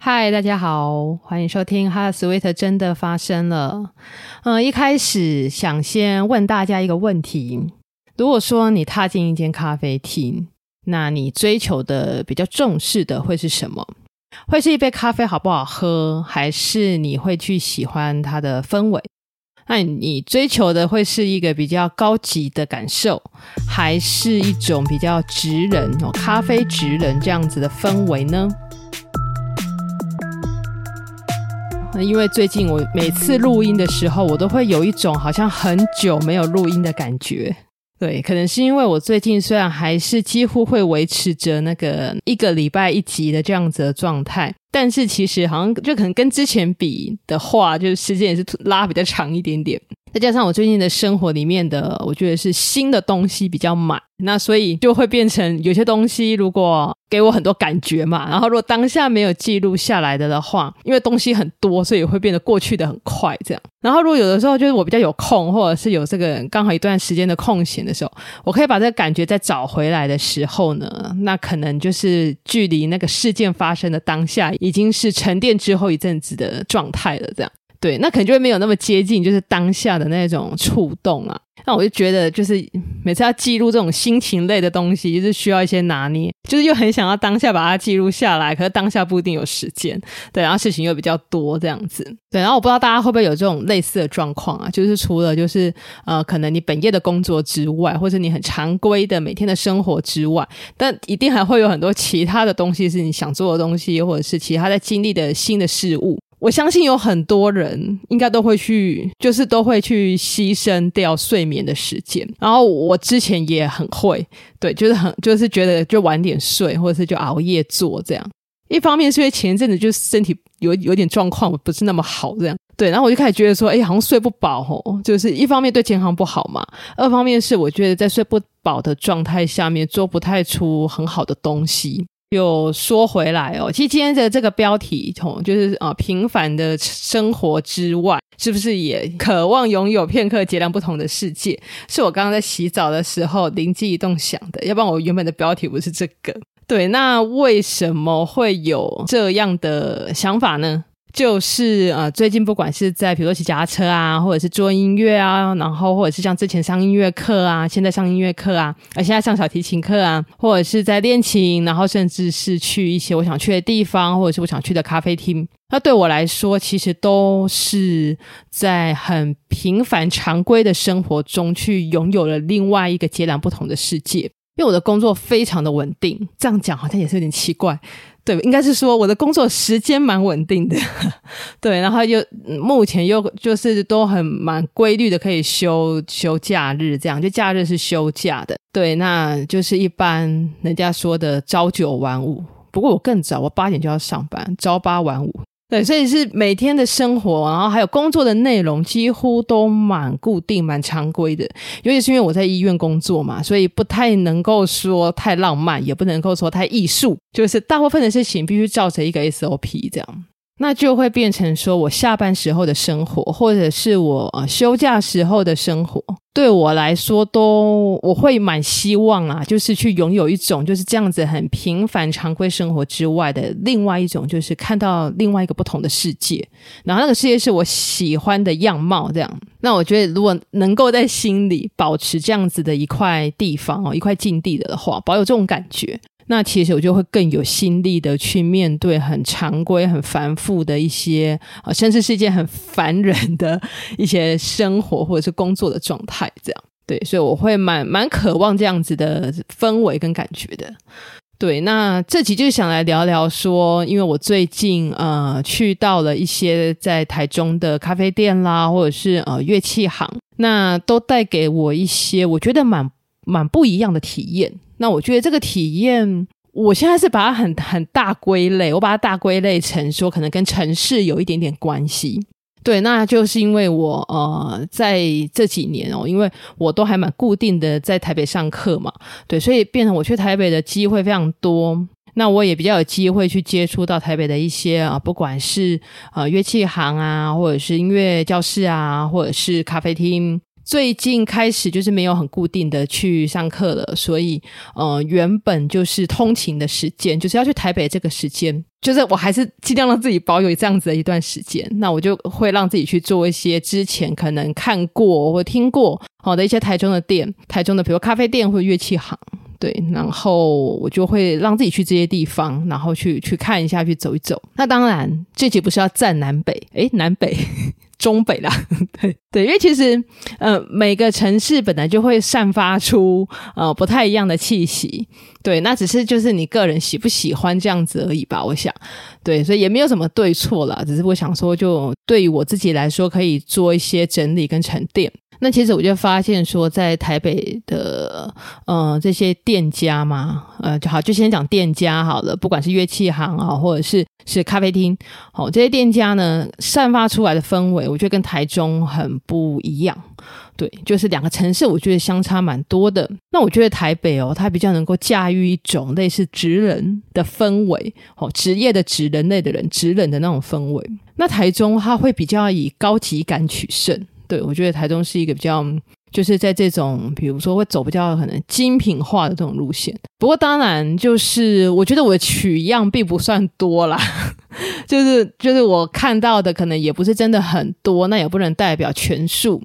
嗨，大家好，欢迎收听《哈 Sweet》真的发生了。嗯，一开始想先问大家一个问题：如果说你踏进一间咖啡厅，那你追求的比较重视的会是什么？会是一杯咖啡好不好喝，还是你会去喜欢它的氛围？那你追求的会是一个比较高级的感受，还是一种比较职人哦，咖啡职人这样子的氛围呢？那因为最近我每次录音的时候，我都会有一种好像很久没有录音的感觉。对，可能是因为我最近虽然还是几乎会维持着那个一个礼拜一集的这样子的状态，但是其实好像就可能跟之前比的话，就是时间也是拉比较长一点点。再加上我最近的生活里面的，我觉得是新的东西比较满，那所以就会变成有些东西如果给我很多感觉嘛，然后如果当下没有记录下来的的话，因为东西很多，所以会变得过去的很快这样。然后如果有的时候就是我比较有空，或者是有这个刚好一段时间的空闲的时候，我可以把这个感觉再找回来的时候呢，那可能就是距离那个事件发生的当下已经是沉淀之后一阵子的状态了这样。对，那可能就会没有那么接近，就是当下的那种触动啊。那我就觉得，就是每次要记录这种心情类的东西，就是需要一些拿捏，就是又很想要当下把它记录下来，可是当下不一定有时间。对，然后事情又比较多这样子。对，然后我不知道大家会不会有这种类似的状况啊？就是除了就是呃，可能你本业的工作之外，或者你很常规的每天的生活之外，但一定还会有很多其他的东西是你想做的东西，或者是其他在经历的新的事物。我相信有很多人应该都会去，就是都会去牺牲掉睡眠的时间。然后我之前也很会，对，就是很就是觉得就晚点睡，或者是就熬夜做这样。一方面是因为前一阵子就是身体有有点状况，不是那么好这样。对，然后我就开始觉得说，哎，好像睡不饱哦，就是一方面对健康不好嘛，二方面是我觉得在睡不饱的状态下面做不太出很好的东西。有说回来哦，其实今天的这个标题从就是呃，平凡的生活之外，是不是也渴望拥有片刻截然不同的世界？是我刚刚在洗澡的时候灵机一动想的，要不然我原本的标题不是这个。对，那为什么会有这样的想法呢？就是呃，最近不管是在比如说骑脚踏车啊，或者是做音乐啊，然后或者是像之前上音乐课啊，现在上音乐课啊，而现在上小提琴课啊，或者是在练琴，然后甚至是去一些我想去的地方，或者是我想去的咖啡厅，那对我来说，其实都是在很平凡常规的生活中去拥有了另外一个截然不同的世界。因为我的工作非常的稳定，这样讲好像也是有点奇怪。对，应该是说我的工作时间蛮稳定的，对，然后又目前又就是都很蛮规律的，可以休休假日，这样就假日是休假的，对，那就是一般人家说的朝九晚五，不过我更早，我八点就要上班，朝八晚五。对，所以是每天的生活，然后还有工作的内容，几乎都蛮固定、蛮常规的。尤其是因为我在医院工作嘛，所以不太能够说太浪漫，也不能够说太艺术，就是大部分的事情必须照着一个 SOP 这样。那就会变成说，我下班时候的生活，或者是我休假时候的生活，对我来说都我会蛮希望啊，就是去拥有一种就是这样子很平凡常规生活之外的另外一种，就是看到另外一个不同的世界，然后那个世界是我喜欢的样貌，这样。那我觉得，如果能够在心里保持这样子的一块地方哦，一块境地的话，保有这种感觉。那其实我就会更有心力的去面对很常规、很繁复的一些啊，甚至是一件很烦人的一些生活或者是工作的状态，这样对，所以我会蛮蛮渴望这样子的氛围跟感觉的。对，那这集就想来聊聊说，因为我最近呃去到了一些在台中的咖啡店啦，或者是呃乐器行，那都带给我一些我觉得蛮蛮不一样的体验。那我觉得这个体验，我现在是把它很很大归类，我把它大归类成说，可能跟城市有一点点关系。对，那就是因为我呃在这几年哦，因为我都还蛮固定的在台北上课嘛，对，所以变成我去台北的机会非常多。那我也比较有机会去接触到台北的一些啊，不管是呃乐器行啊，或者是音乐教室啊，或者是咖啡厅。最近开始就是没有很固定的去上课了，所以呃，原本就是通勤的时间，就是要去台北这个时间，就是我还是尽量让自己保有这样子的一段时间。那我就会让自己去做一些之前可能看过或听过好的一些台中的店，台中的比如咖啡店或乐器行，对，然后我就会让自己去这些地方，然后去去看一下，去走一走。那当然，这集不是要站南北，诶，南北。中北啦，对对，因为其实呃每个城市本来就会散发出呃不太一样的气息，对，那只是就是你个人喜不喜欢这样子而已吧，我想，对，所以也没有什么对错啦，只是我想说，就对于我自己来说，可以做一些整理跟沉淀。那其实我就发现说，在台北的呃这些店家嘛，呃就好，就先讲店家好了，不管是乐器行啊，或者是是咖啡厅，好，这些店家呢散发出来的氛围，我觉得跟台中很不一样。对，就是两个城市，我觉得相差蛮多的。那我觉得台北哦，它比较能够驾驭一种类似职人的氛围，哦，职业的职，人类的人，职人的那种氛围。那台中它会比较以高级感取胜。对，我觉得台中是一个比较，就是在这种，比如说会走比较可能精品化的这种路线。不过当然，就是我觉得我的取样并不算多啦，就是就是我看到的可能也不是真的很多，那也不能代表全数。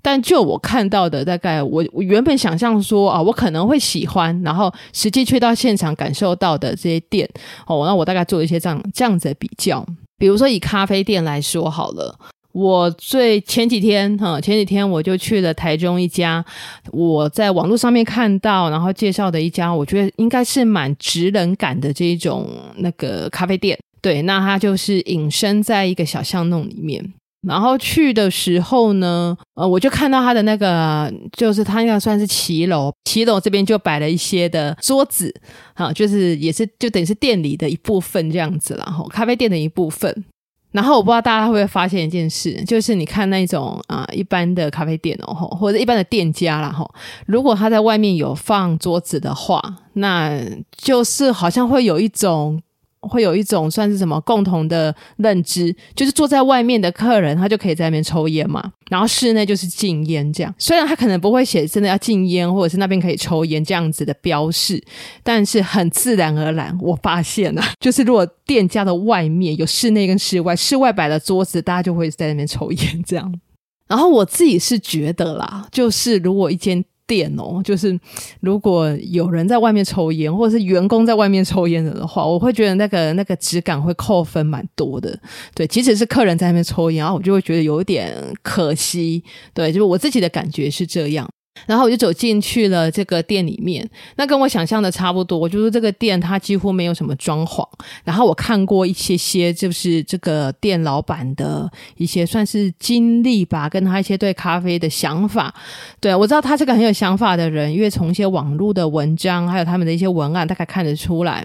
但就我看到的，大概我我原本想象说啊，我可能会喜欢，然后实际去到现场感受到的这些店，哦，那我大概做一些这样这样子的比较。比如说以咖啡店来说好了。我最前几天哈，前几天我就去了台中一家，我在网络上面看到，然后介绍的一家，我觉得应该是蛮直人感的这一种那个咖啡店。对，那他就是隐身在一个小巷弄里面。然后去的时候呢，呃，我就看到他的那个，就是他应该算是骑楼，骑楼这边就摆了一些的桌子，哈，就是也是就等于是店里的一部分这样子啦，然后咖啡店的一部分。然后我不知道大家会不会发现一件事，就是你看那种啊、一般的咖啡店哦，或者一般的店家啦吼，如果他在外面有放桌子的话，那就是好像会有一种。会有一种算是什么共同的认知，就是坐在外面的客人，他就可以在那边抽烟嘛，然后室内就是禁烟这样。虽然他可能不会写真的要禁烟，或者是那边可以抽烟这样子的标示，但是很自然而然，我发现啊，就是如果店家的外面有室内跟室外，室外摆了桌子，大家就会在那边抽烟这样。然后我自己是觉得啦，就是如果一间。店哦，就是如果有人在外面抽烟，或者是员工在外面抽烟的话，我会觉得那个那个质感会扣分蛮多的。对，即使是客人在那边抽烟，然后我就会觉得有一点可惜。对，就是我自己的感觉是这样。然后我就走进去了这个店里面，那跟我想象的差不多，就是这个店它几乎没有什么装潢。然后我看过一些些，就是这个店老板的一些算是经历吧，跟他一些对咖啡的想法。对，我知道他是个很有想法的人，因为从一些网络的文章，还有他们的一些文案，大概看得出来。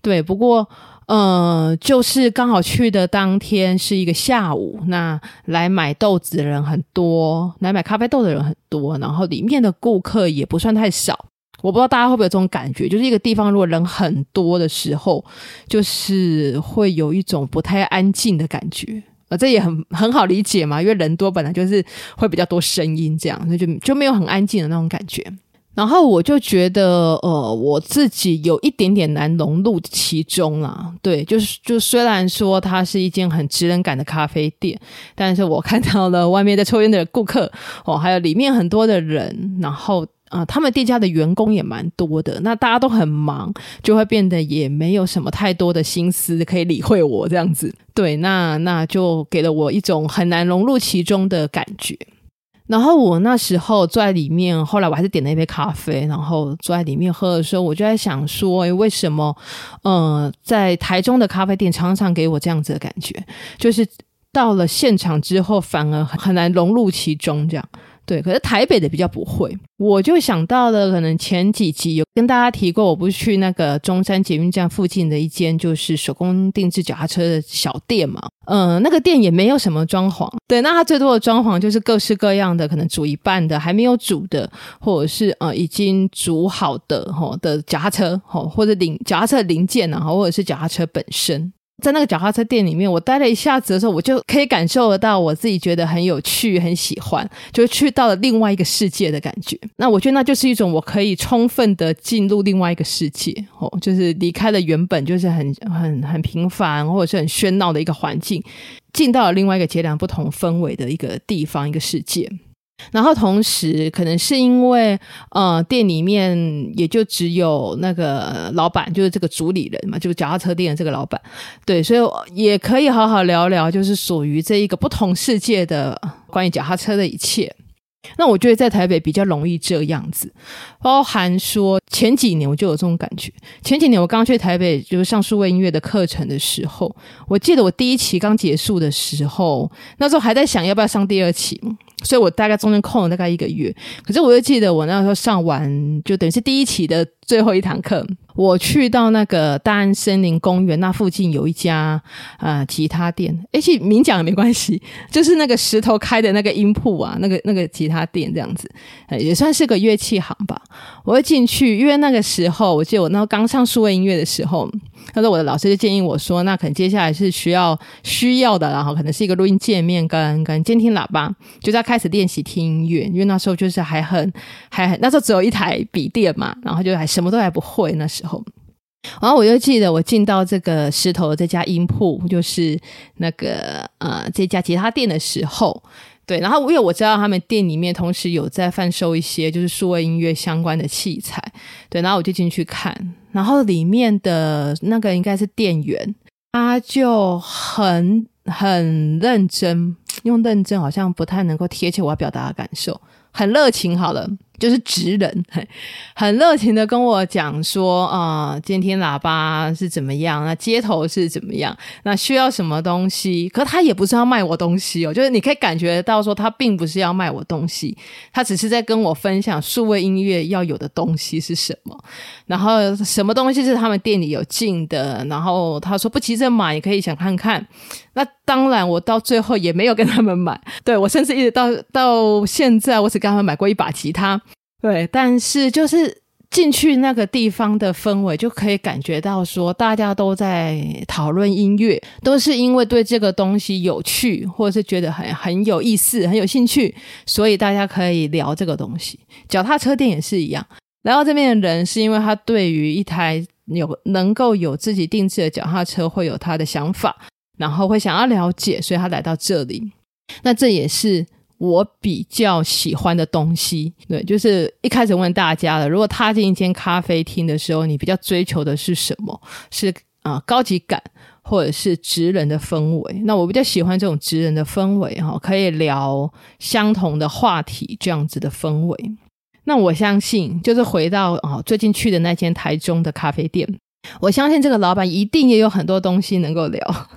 对，不过。呃，就是刚好去的当天是一个下午，那来买豆子的人很多，来买咖啡豆的人很多，然后里面的顾客也不算太少。我不知道大家会不会有这种感觉，就是一个地方如果人很多的时候，就是会有一种不太安静的感觉。呃，这也很很好理解嘛，因为人多本来就是会比较多声音，这样，所以就就没有很安静的那种感觉。然后我就觉得，呃，我自己有一点点难融入其中啦。对，就是就虽然说它是一间很职人感的咖啡店，但是我看到了外面在抽烟的顾客哦，还有里面很多的人，然后啊、他们店家的员工也蛮多的，那大家都很忙，就会变得也没有什么太多的心思可以理会我这样子。对，那那就给了我一种很难融入其中的感觉。然后我那时候坐在里面，后来我还是点了一杯咖啡，然后坐在里面喝的时候，我就在想说，诶，为什么，呃，在台中的咖啡店常常给我这样子的感觉，就是到了现场之后，反而很难融入其中，这样。对，可是台北的比较不会，我就想到了，可能前几集有跟大家提过，我不是去那个中山捷运站附近的一间就是手工定制脚踏车的小店嘛，嗯、那个店也没有什么装潢，对，那它最多的装潢就是各式各样的，可能煮一半的，还没有煮的，或者是呃已经煮好的吼的脚踏车吼，或者零脚踏车零件啊，或者是脚踏车本身。在那个脚踏车店里面，我待了一下子的时候，我就可以感受得到我自己觉得很有趣、很喜欢，就去到了另外一个世界的感觉。那我觉得那就是一种我可以充分的进入另外一个世界哦，就是离开了原本就是很很很平凡或者是很喧闹的一个环境，进到了另外一个截然不同氛围的一个地方、一个世界。然后同时，可能是因为呃，店里面也就只有那个老板，就是这个主理人嘛，就是脚踏车店的这个老板，对，所以也可以好好聊聊，就是属于这一个不同世界的关于脚踏车的一切。那我觉得在台北比较容易这样子，包含说前几年我就有这种感觉。前几年我刚去台北就是上数位音乐的课程的时候，我记得我第一期刚结束的时候，那时候还在想要不要上第二期。所以我大概中间空了大概一个月，可是我又记得我那时候上完就等于是第一期的最后一堂课，我去到那个大安森林公园那附近有一家呃吉他店，诶，其实明讲也没关系，就是那个石头开的那个音铺啊，那个那个吉他店这样子，也算是个乐器行吧。我会进去，因为那个时候我记得我那时候刚上数位音乐的时候。他说：“我的老师就建议我说，那可能接下来是需要需要的，然后可能是一个录音界面跟跟监听喇叭，就在开始练习听音乐。因为那时候就是还很 还很那时候只有一台笔电嘛，然后就还什么都还不会那时候。然后我就记得我进到这个石头的这家音铺，就是那个呃这家吉他店的时候。”对，然后因为我知道他们店里面同时有在贩售一些就是数位音乐相关的器材，对，然后我就进去看，然后里面的那个应该是店员，他就很很认真，用认真好像不太能够贴切我要表达的感受，很热情，好了。就是职人，很热情的跟我讲说，啊、呃，监听喇叭是怎么样，那接头是怎么样，那需要什么东西？可他也不是要卖我东西哦，就是你可以感觉到说，他并不是要卖我东西，他只是在跟我分享数位音乐要有的东西是什么，然后什么东西是他们店里有进的，然后他说不急着买，也可以想看看。那当然，我到最后也没有跟他们买，对，我甚至一直到到现在，我只跟他们买过一把吉他。对，但是就是进去那个地方的氛围，就可以感觉到说，大家都在讨论音乐，都是因为对这个东西有趣，或者是觉得很很有意思、很有兴趣，所以大家可以聊这个东西。脚踏车店也是一样，来到这边的人是因为他对于一台有能够有自己定制的脚踏车会有他的想法，然后会想要了解，所以他来到这里。那这也是。我比较喜欢的东西，对，就是一开始问大家了，如果踏进一间咖啡厅的时候，你比较追求的是什么？是啊、高级感，或者是职人的氛围？那我比较喜欢这种职人的氛围，哈，可以聊相同的话题，这样子的氛围。那我相信，就是回到啊、最近去的那间台中的咖啡店，我相信这个老板一定也有很多东西能够聊。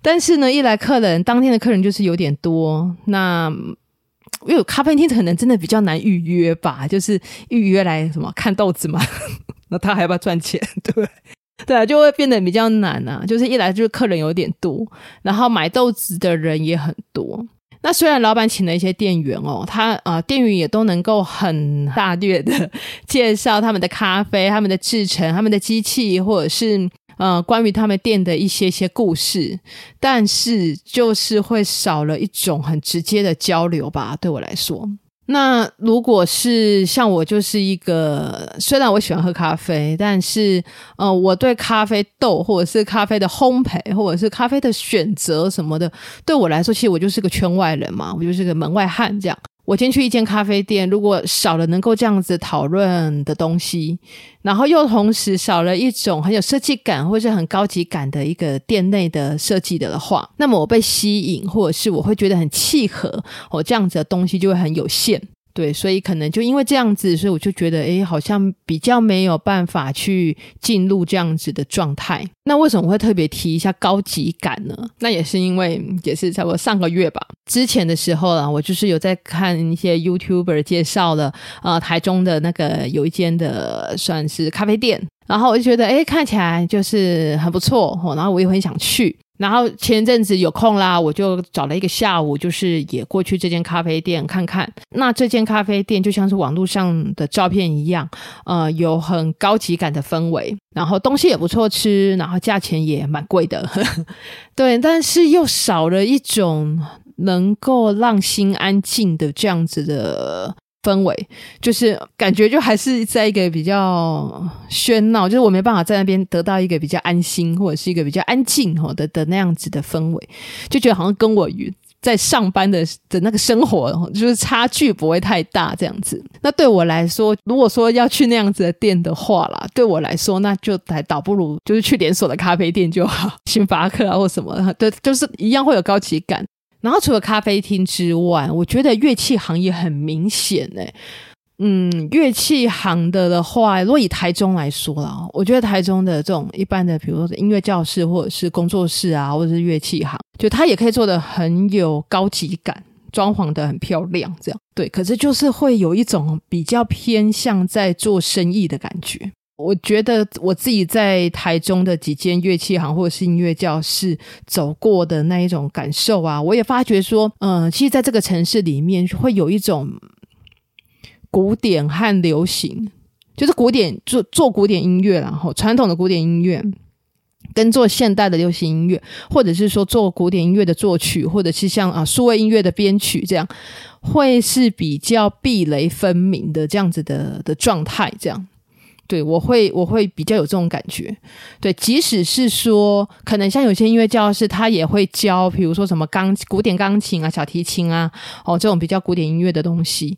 但是呢，一来客人，当天的客人就是有点多，那。因为咖啡厅可能真的比较难预约吧，就是预约来什么看豆子嘛，那他还要不要赚钱？对对啊，就会变得比较难啊。就是一来就是客人有点多，然后买豆子的人也很多。那虽然老板请了一些店员哦，他啊、店员也都能够很大略的介绍他们的咖啡、他们的制程、他们的机器，或者是。呃，关于他们店的一些些故事，但是就是会少了一种很直接的交流吧，对我来说。那如果是像我，就是一个虽然我喜欢喝咖啡，但是呃，我对咖啡豆或者是咖啡的烘焙或者是咖啡的选择什么的，对我来说，其实我就是个圈外人嘛，我就是个门外汉这样。我进去一间咖啡店，如果少了能够这样子讨论的东西，然后又同时少了一种很有设计感或是很高级感的一个店内的设计的话，那么我被吸引，或者是我会觉得很契合，我这样子的东西就会很有限。对，所以可能就因为这样子，所以我就觉得，诶，好像比较没有办法去进入这样子的状态。那为什么会特别提一下高级感呢？那也是因为，也是差不多上个月吧，之前的时候啊，我就是有在看一些 YouTuber 介绍了，呃，台中的那个有一间的算是咖啡店，然后我就觉得，诶，看起来就是很不错，然后我也很想去。然后前阵子有空啦，我就找了一个下午，就是也过去这间咖啡店看看。那这间咖啡店就像是网络上的照片一样，呃，有很高级感的氛围，然后东西也不错吃，然后价钱也蛮贵的，对，但是又少了一种能够让心安静的这样子的。氛围就是感觉，就还是在一个比较喧闹，就是我没办法在那边得到一个比较安心或者是一个比较安静的的那样子的氛围，就觉得好像跟我在上班的的那个生活就是差距不会太大这样子。那对我来说，如果说要去那样子的店的话啦，对我来说那就还倒不如就是去连锁的咖啡店就好，星巴克啊或什么，对，就是一样会有高级感。然后除了咖啡厅之外，我觉得乐器行业很明显诶，嗯，乐器行的的话，如果以台中来说啦，我觉得台中的这种一般的，比如说音乐教室或者是工作室啊，或者是乐器行，就它也可以做得很有高级感，装潢得很漂亮，这样对。可是就是会有一种比较偏向在做生意的感觉。我觉得我自己在台中的几间乐器行或者是音乐教室走过的那一种感受啊，我也发觉说，嗯、其实在这个城市里面会有一种古典和流行，就是古典做做古典音乐，然后传统的古典音乐跟做现代的流行音乐，或者是说做古典音乐的作曲，或者是像啊数位音乐的编曲这样，会是比较壁垒分明的这样子的的状态，这样。对，我会我会比较有这种感觉。对，即使是说，可能像有些音乐教室，他也会教，比如说什么钢古典钢琴啊、小提琴啊，哦，这种比较古典音乐的东西。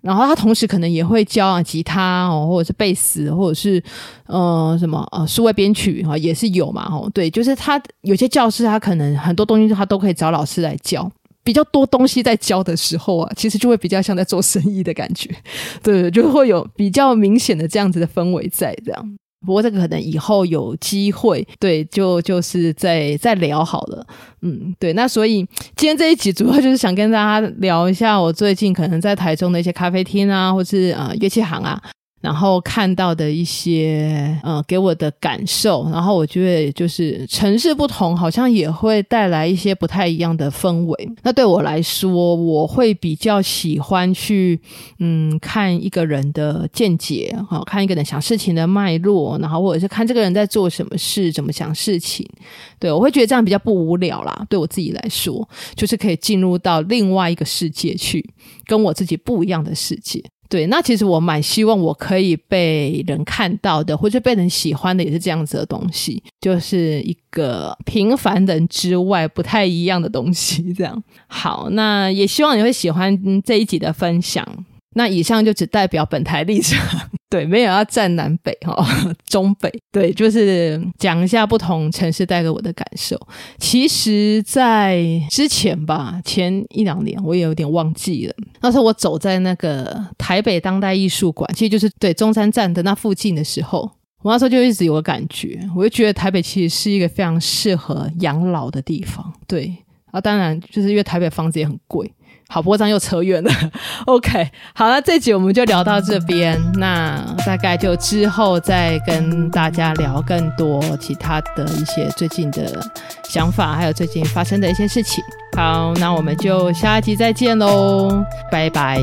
然后他同时可能也会教啊，吉他哦，或者是贝斯，或者是呃什么呃数位编曲哈，也是有嘛。哦，对，就是他有些教室，他可能很多东西他都可以找老师来教。比较多东西在教的时候啊，其实就会比较像在做生意的感觉，对，就会有比较明显的这样子的氛围在这样。不过这个可能以后有机会，对，就就是再再聊好了，嗯，对。那所以今天这一集主要就是想跟大家聊一下我最近可能在台中的一些咖啡厅啊，或是呃乐器行啊。然后看到的一些呃，给我的感受，然后我觉得就是城市不同，好像也会带来一些不太一样的氛围。那对我来说，我会比较喜欢去嗯看一个人的见解，好看一个人想事情的脉络，然后或者是看这个人在做什么事，怎么想事情。对，我会觉得这样比较不无聊啦。对我自己来说，就是可以进入到另外一个世界去，跟我自己不一样的世界。对，那其实我蛮希望我可以被人看到的，或者被人喜欢的，也是这样子的东西，就是一个平凡人之外不太一样的东西。这样好，那也希望你会喜欢这一集的分享。那以上就只代表本台立场，对，没有要站南北哈，中北，对，就是讲一下不同城市带给我的感受。其实，在之前吧，前一两年我也有点忘记了。那时候我走在那个台北当代艺术馆，其实就是对中山站的那附近的时候，我那时候就一直有个感觉，我就觉得台北其实是一个非常适合养老的地方。对啊，当然就是因为台北房子也很贵。好，不过这样又扯远了。OK，好了，这集我们就聊到这边。那大概就之后再跟大家聊更多其他的一些最近的想法，还有最近发生的一些事情。好，那我们就下一集再见喽，拜拜。